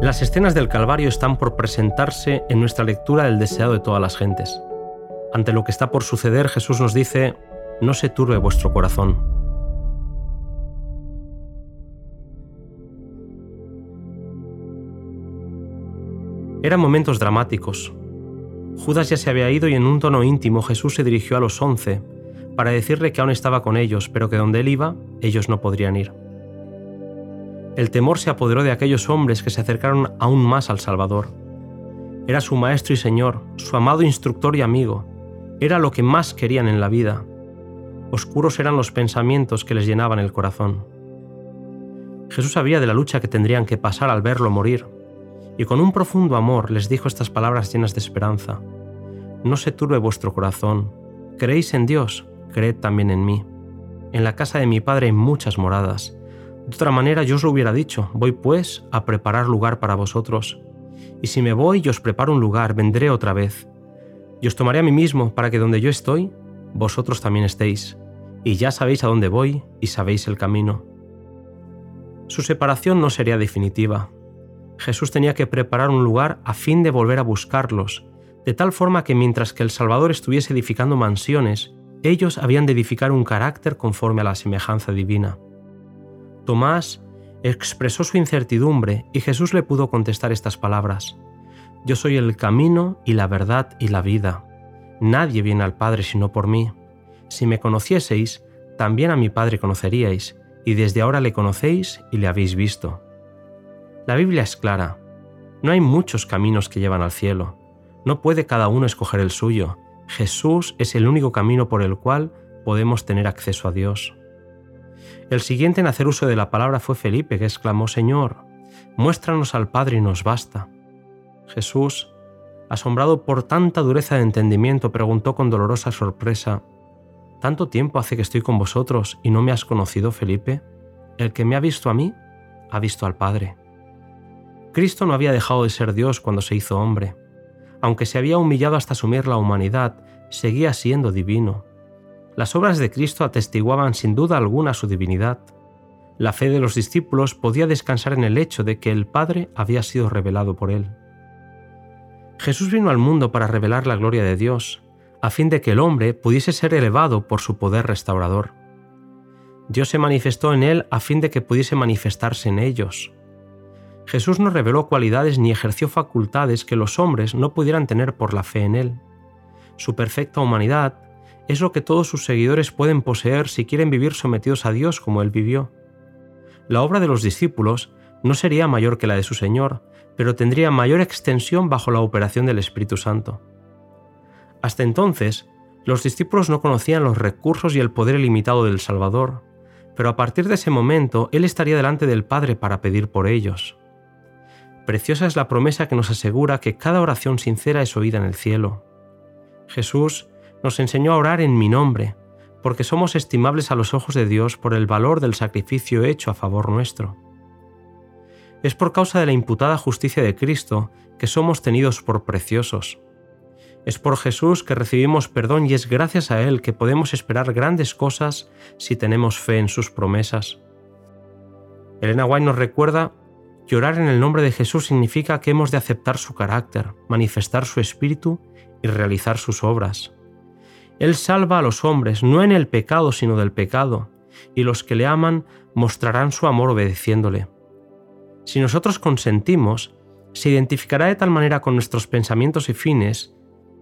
Las escenas del Calvario están por presentarse en nuestra lectura del deseado de todas las gentes. Ante lo que está por suceder, Jesús nos dice, no se turbe vuestro corazón. Eran momentos dramáticos. Judas ya se había ido y en un tono íntimo Jesús se dirigió a los once para decirle que aún estaba con ellos, pero que donde él iba, ellos no podrían ir. El temor se apoderó de aquellos hombres que se acercaron aún más al Salvador. Era su Maestro y Señor, su amado instructor y amigo. Era lo que más querían en la vida. Oscuros eran los pensamientos que les llenaban el corazón. Jesús sabía de la lucha que tendrían que pasar al verlo morir, y con un profundo amor les dijo estas palabras llenas de esperanza. No se turbe vuestro corazón. ¿Creéis en Dios? Creed también en mí. En la casa de mi Padre hay muchas moradas. De otra manera yo os lo hubiera dicho, voy pues a preparar lugar para vosotros. Y si me voy y os preparo un lugar, vendré otra vez. Y os tomaré a mí mismo para que donde yo estoy, vosotros también estéis. Y ya sabéis a dónde voy y sabéis el camino. Su separación no sería definitiva. Jesús tenía que preparar un lugar a fin de volver a buscarlos, de tal forma que mientras que el Salvador estuviese edificando mansiones, ellos habían de edificar un carácter conforme a la semejanza divina. Tomás expresó su incertidumbre y Jesús le pudo contestar estas palabras. Yo soy el camino y la verdad y la vida. Nadie viene al Padre sino por mí. Si me conocieseis, también a mi Padre conoceríais, y desde ahora le conocéis y le habéis visto. La Biblia es clara. No hay muchos caminos que llevan al cielo. No puede cada uno escoger el suyo. Jesús es el único camino por el cual podemos tener acceso a Dios. El siguiente en hacer uso de la palabra fue Felipe, que exclamó, Señor, muéstranos al Padre y nos basta. Jesús, asombrado por tanta dureza de entendimiento, preguntó con dolorosa sorpresa, ¿Tanto tiempo hace que estoy con vosotros y no me has conocido, Felipe? El que me ha visto a mí, ha visto al Padre. Cristo no había dejado de ser Dios cuando se hizo hombre. Aunque se había humillado hasta asumir la humanidad, seguía siendo divino. Las obras de Cristo atestiguaban sin duda alguna su divinidad. La fe de los discípulos podía descansar en el hecho de que el Padre había sido revelado por él. Jesús vino al mundo para revelar la gloria de Dios, a fin de que el hombre pudiese ser elevado por su poder restaurador. Dios se manifestó en él a fin de que pudiese manifestarse en ellos. Jesús no reveló cualidades ni ejerció facultades que los hombres no pudieran tener por la fe en él. Su perfecta humanidad es lo que todos sus seguidores pueden poseer si quieren vivir sometidos a Dios como él vivió. La obra de los discípulos no sería mayor que la de su Señor, pero tendría mayor extensión bajo la operación del Espíritu Santo. Hasta entonces, los discípulos no conocían los recursos y el poder ilimitado del Salvador, pero a partir de ese momento Él estaría delante del Padre para pedir por ellos. Preciosa es la promesa que nos asegura que cada oración sincera es oída en el cielo. Jesús nos enseñó a orar en mi nombre, porque somos estimables a los ojos de Dios por el valor del sacrificio hecho a favor nuestro. Es por causa de la imputada justicia de Cristo que somos tenidos por preciosos. Es por Jesús que recibimos perdón y es gracias a Él que podemos esperar grandes cosas si tenemos fe en sus promesas. Elena White nos recuerda que orar en el nombre de Jesús significa que hemos de aceptar su carácter, manifestar su espíritu y realizar sus obras. Él salva a los hombres no en el pecado sino del pecado, y los que le aman mostrarán su amor obedeciéndole. Si nosotros consentimos, se identificará de tal manera con nuestros pensamientos y fines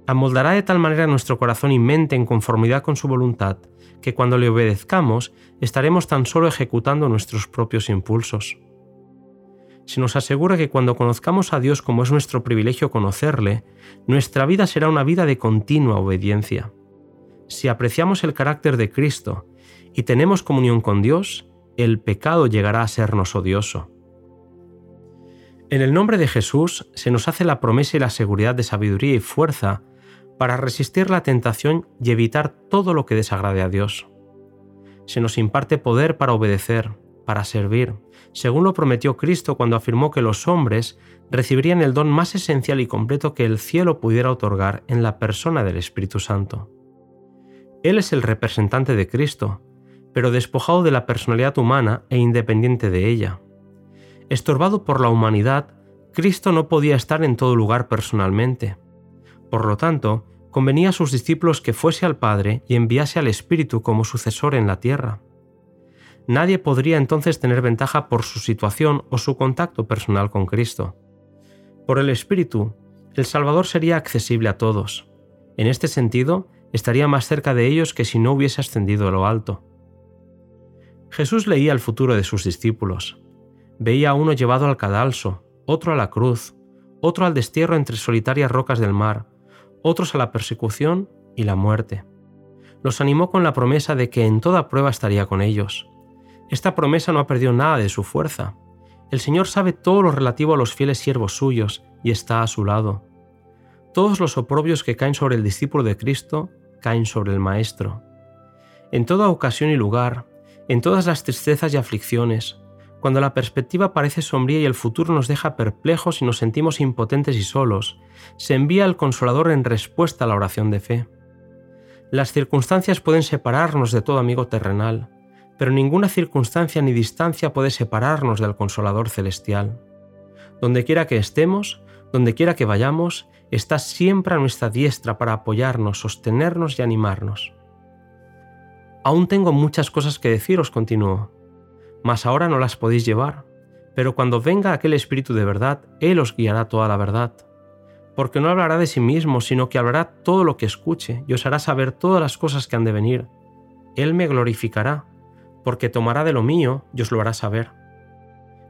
amoldará de tal manera nuestro corazón y mente en conformidad con su voluntad, que cuando le obedezcamos estaremos tan solo ejecutando nuestros propios impulsos. Se nos asegura que cuando conozcamos a Dios como es nuestro privilegio conocerle, nuestra vida será una vida de continua obediencia. Si apreciamos el carácter de Cristo y tenemos comunión con Dios, el pecado llegará a sernos odioso. En el nombre de Jesús se nos hace la promesa y la seguridad de sabiduría y fuerza para resistir la tentación y evitar todo lo que desagrade a Dios. Se nos imparte poder para obedecer, para servir, según lo prometió Cristo cuando afirmó que los hombres recibirían el don más esencial y completo que el cielo pudiera otorgar en la persona del Espíritu Santo. Él es el representante de Cristo, pero despojado de la personalidad humana e independiente de ella. Estorbado por la humanidad, Cristo no podía estar en todo lugar personalmente. Por lo tanto, convenía a sus discípulos que fuese al Padre y enviase al Espíritu como sucesor en la tierra. Nadie podría entonces tener ventaja por su situación o su contacto personal con Cristo. Por el Espíritu, el Salvador sería accesible a todos. En este sentido, estaría más cerca de ellos que si no hubiese ascendido a lo alto. Jesús leía el futuro de sus discípulos. Veía a uno llevado al cadalso, otro a la cruz, otro al destierro entre solitarias rocas del mar, otros a la persecución y la muerte. Los animó con la promesa de que en toda prueba estaría con ellos. Esta promesa no ha perdido nada de su fuerza. El Señor sabe todo lo relativo a los fieles siervos suyos y está a su lado. Todos los oprobios que caen sobre el discípulo de Cristo caen sobre el Maestro. En toda ocasión y lugar, en todas las tristezas y aflicciones, cuando la perspectiva parece sombría y el futuro nos deja perplejos y nos sentimos impotentes y solos, se envía el Consolador en respuesta a la oración de fe. Las circunstancias pueden separarnos de todo amigo terrenal, pero ninguna circunstancia ni distancia puede separarnos del Consolador celestial. Donde quiera que estemos, donde quiera que vayamos, está siempre a nuestra diestra para apoyarnos, sostenernos y animarnos. Aún tengo muchas cosas que deciros, continuó, mas ahora no las podéis llevar, pero cuando venga aquel Espíritu de verdad, Él os guiará toda la verdad. Porque no hablará de sí mismo, sino que hablará todo lo que escuche y os hará saber todas las cosas que han de venir. Él me glorificará, porque tomará de lo mío y os lo hará saber.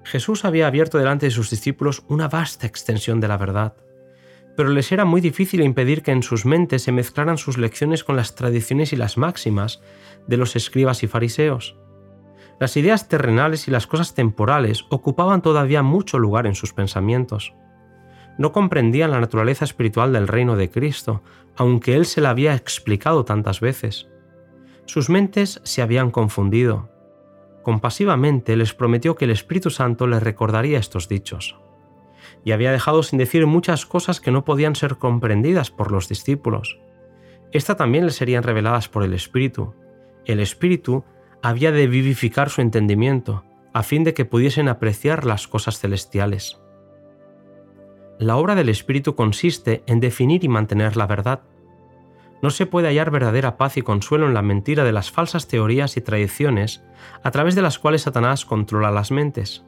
Jesús había abierto delante de sus discípulos una vasta extensión de la verdad, pero les era muy difícil impedir que en sus mentes se mezclaran sus lecciones con las tradiciones y las máximas de los escribas y fariseos. Las ideas terrenales y las cosas temporales ocupaban todavía mucho lugar en sus pensamientos. No comprendían la naturaleza espiritual del reino de Cristo, aunque Él se la había explicado tantas veces. Sus mentes se habían confundido. Compasivamente les prometió que el Espíritu Santo les recordaría estos dichos. Y había dejado sin decir muchas cosas que no podían ser comprendidas por los discípulos. Esta también les serían reveladas por el Espíritu. El Espíritu había de vivificar su entendimiento, a fin de que pudiesen apreciar las cosas celestiales. La obra del Espíritu consiste en definir y mantener la verdad. No se puede hallar verdadera paz y consuelo en la mentira de las falsas teorías y tradiciones a través de las cuales Satanás controla las mentes.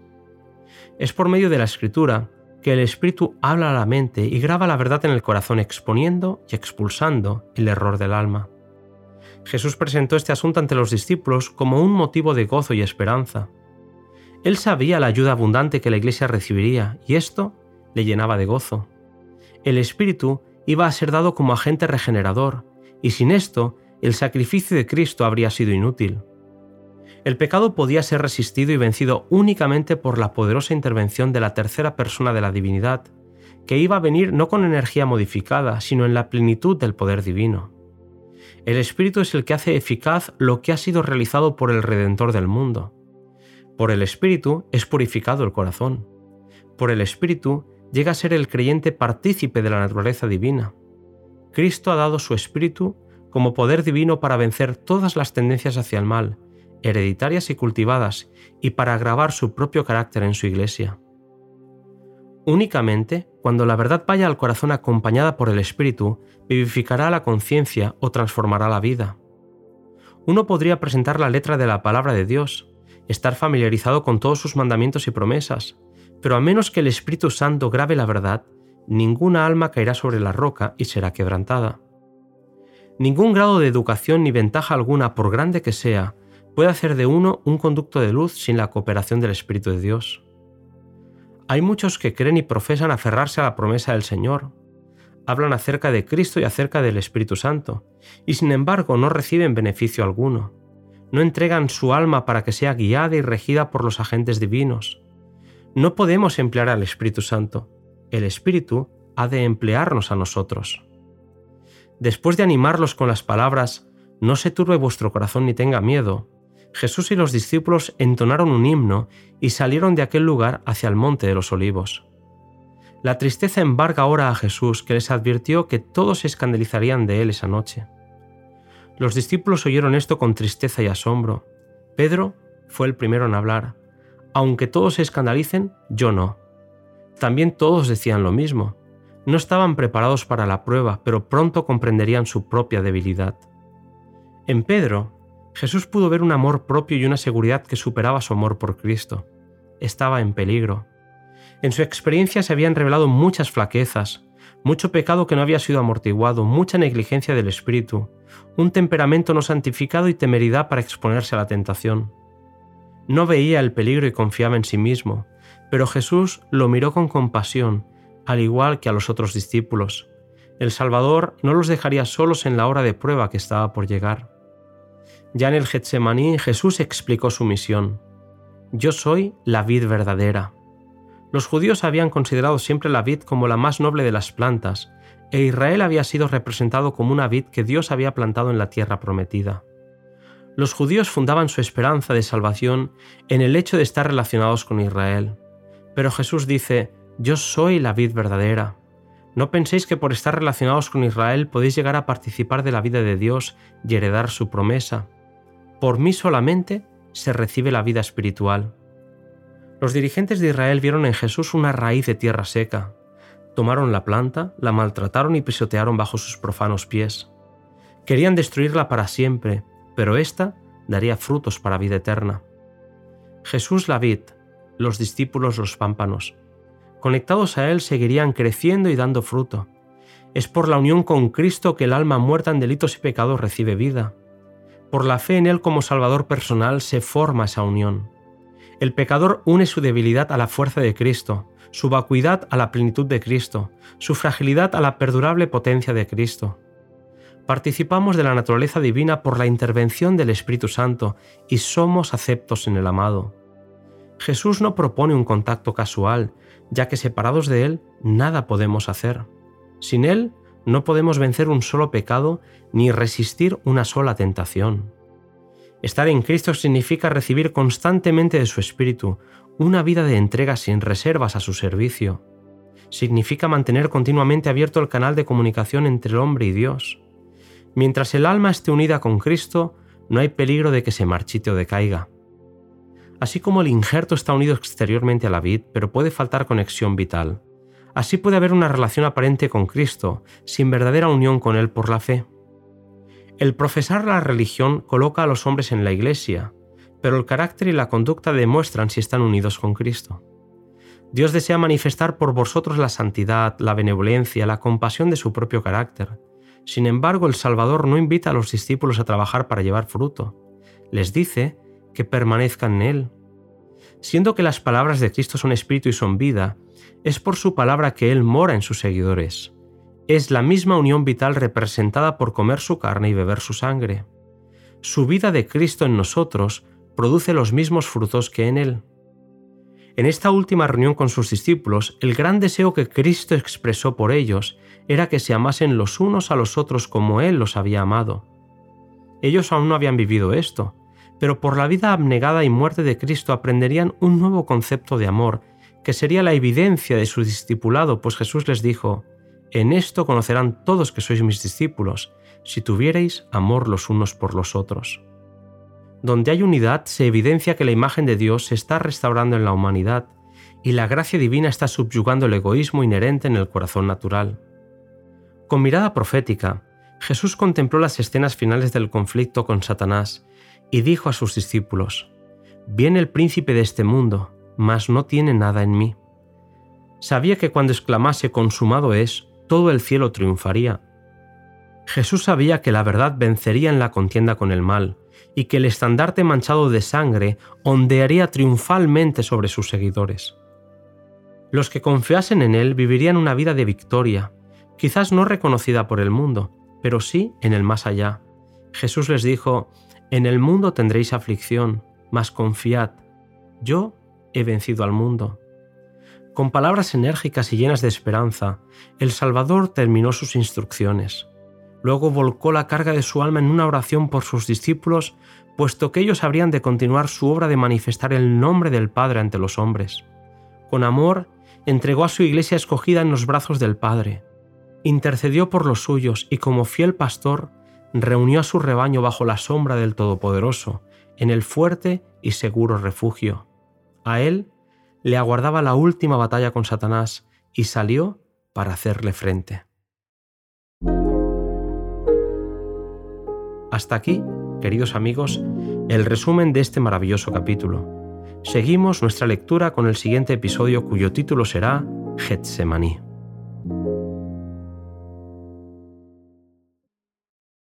Es por medio de la escritura que el Espíritu habla a la mente y graba la verdad en el corazón exponiendo y expulsando el error del alma. Jesús presentó este asunto ante los discípulos como un motivo de gozo y esperanza. Él sabía la ayuda abundante que la Iglesia recibiría y esto le llenaba de gozo. El Espíritu iba a ser dado como agente regenerador y sin esto el sacrificio de Cristo habría sido inútil. El pecado podía ser resistido y vencido únicamente por la poderosa intervención de la tercera persona de la divinidad, que iba a venir no con energía modificada, sino en la plenitud del poder divino. El Espíritu es el que hace eficaz lo que ha sido realizado por el Redentor del mundo. Por el Espíritu es purificado el corazón. Por el Espíritu llega a ser el creyente partícipe de la naturaleza divina. Cristo ha dado su Espíritu como poder divino para vencer todas las tendencias hacia el mal, hereditarias y cultivadas, y para agravar su propio carácter en su Iglesia. Únicamente cuando la verdad vaya al corazón acompañada por el Espíritu, vivificará la conciencia o transformará la vida. Uno podría presentar la letra de la palabra de Dios, estar familiarizado con todos sus mandamientos y promesas, pero a menos que el Espíritu Santo grabe la verdad, ninguna alma caerá sobre la roca y será quebrantada. Ningún grado de educación ni ventaja alguna, por grande que sea, puede hacer de uno un conducto de luz sin la cooperación del Espíritu de Dios. Hay muchos que creen y profesan aferrarse a la promesa del Señor. Hablan acerca de Cristo y acerca del Espíritu Santo, y sin embargo no reciben beneficio alguno. No entregan su alma para que sea guiada y regida por los agentes divinos. No podemos emplear al Espíritu Santo. El Espíritu ha de emplearnos a nosotros. Después de animarlos con las palabras, no se turbe vuestro corazón ni tenga miedo, Jesús y los discípulos entonaron un himno y salieron de aquel lugar hacia el monte de los olivos. La tristeza embarga ahora a Jesús, que les advirtió que todos se escandalizarían de él esa noche. Los discípulos oyeron esto con tristeza y asombro. Pedro fue el primero en hablar. Aunque todos se escandalicen, yo no. También todos decían lo mismo. No estaban preparados para la prueba, pero pronto comprenderían su propia debilidad. En Pedro, Jesús pudo ver un amor propio y una seguridad que superaba su amor por Cristo. Estaba en peligro. En su experiencia se habían revelado muchas flaquezas, mucho pecado que no había sido amortiguado, mucha negligencia del espíritu, un temperamento no santificado y temeridad para exponerse a la tentación. No veía el peligro y confiaba en sí mismo, pero Jesús lo miró con compasión, al igual que a los otros discípulos. El Salvador no los dejaría solos en la hora de prueba que estaba por llegar. Ya en el Getsemaní Jesús explicó su misión. Yo soy la vid verdadera. Los judíos habían considerado siempre la vid como la más noble de las plantas, e Israel había sido representado como una vid que Dios había plantado en la tierra prometida. Los judíos fundaban su esperanza de salvación en el hecho de estar relacionados con Israel. Pero Jesús dice, Yo soy la vid verdadera. No penséis que por estar relacionados con Israel podéis llegar a participar de la vida de Dios y heredar su promesa. Por mí solamente se recibe la vida espiritual. Los dirigentes de Israel vieron en Jesús una raíz de tierra seca. Tomaron la planta, la maltrataron y pisotearon bajo sus profanos pies. Querían destruirla para siempre, pero ésta daría frutos para vida eterna. Jesús la vid, los discípulos los pámpanos. Conectados a Él seguirían creciendo y dando fruto. Es por la unión con Cristo que el alma muerta en delitos y pecados recibe vida. Por la fe en Él como Salvador personal se forma esa unión. El pecador une su debilidad a la fuerza de Cristo, su vacuidad a la plenitud de Cristo, su fragilidad a la perdurable potencia de Cristo. Participamos de la naturaleza divina por la intervención del Espíritu Santo y somos aceptos en el amado. Jesús no propone un contacto casual, ya que separados de Él nada podemos hacer. Sin Él no podemos vencer un solo pecado ni resistir una sola tentación. Estar en Cristo significa recibir constantemente de su Espíritu una vida de entrega sin reservas a su servicio. Significa mantener continuamente abierto el canal de comunicación entre el hombre y Dios. Mientras el alma esté unida con Cristo, no hay peligro de que se marchite o decaiga. Así como el injerto está unido exteriormente a la vid, pero puede faltar conexión vital, así puede haber una relación aparente con Cristo, sin verdadera unión con Él por la fe. El profesar la religión coloca a los hombres en la iglesia, pero el carácter y la conducta demuestran si están unidos con Cristo. Dios desea manifestar por vosotros la santidad, la benevolencia, la compasión de su propio carácter. Sin embargo, el Salvador no invita a los discípulos a trabajar para llevar fruto. Les dice que permanezcan en Él. Siendo que las palabras de Cristo son espíritu y son vida, es por su palabra que Él mora en sus seguidores es la misma unión vital representada por comer su carne y beber su sangre. Su vida de Cristo en nosotros produce los mismos frutos que en Él. En esta última reunión con sus discípulos, el gran deseo que Cristo expresó por ellos era que se amasen los unos a los otros como Él los había amado. Ellos aún no habían vivido esto, pero por la vida abnegada y muerte de Cristo aprenderían un nuevo concepto de amor, que sería la evidencia de su discipulado, pues Jesús les dijo, en esto conocerán todos que sois mis discípulos, si tuviereis amor los unos por los otros. Donde hay unidad se evidencia que la imagen de Dios se está restaurando en la humanidad y la gracia divina está subyugando el egoísmo inherente en el corazón natural. Con mirada profética, Jesús contempló las escenas finales del conflicto con Satanás y dijo a sus discípulos, Viene el príncipe de este mundo, mas no tiene nada en mí. Sabía que cuando exclamase consumado es, todo el cielo triunfaría. Jesús sabía que la verdad vencería en la contienda con el mal, y que el estandarte manchado de sangre ondearía triunfalmente sobre sus seguidores. Los que confiasen en Él vivirían una vida de victoria, quizás no reconocida por el mundo, pero sí en el más allá. Jesús les dijo, En el mundo tendréis aflicción, mas confiad, yo he vencido al mundo. Con palabras enérgicas y llenas de esperanza, el Salvador terminó sus instrucciones. Luego volcó la carga de su alma en una oración por sus discípulos, puesto que ellos habrían de continuar su obra de manifestar el nombre del Padre ante los hombres. Con amor, entregó a su iglesia escogida en los brazos del Padre. Intercedió por los suyos y como fiel pastor, reunió a su rebaño bajo la sombra del Todopoderoso, en el fuerte y seguro refugio. A él le aguardaba la última batalla con Satanás y salió para hacerle frente. Hasta aquí, queridos amigos, el resumen de este maravilloso capítulo. Seguimos nuestra lectura con el siguiente episodio cuyo título será Getsemaní.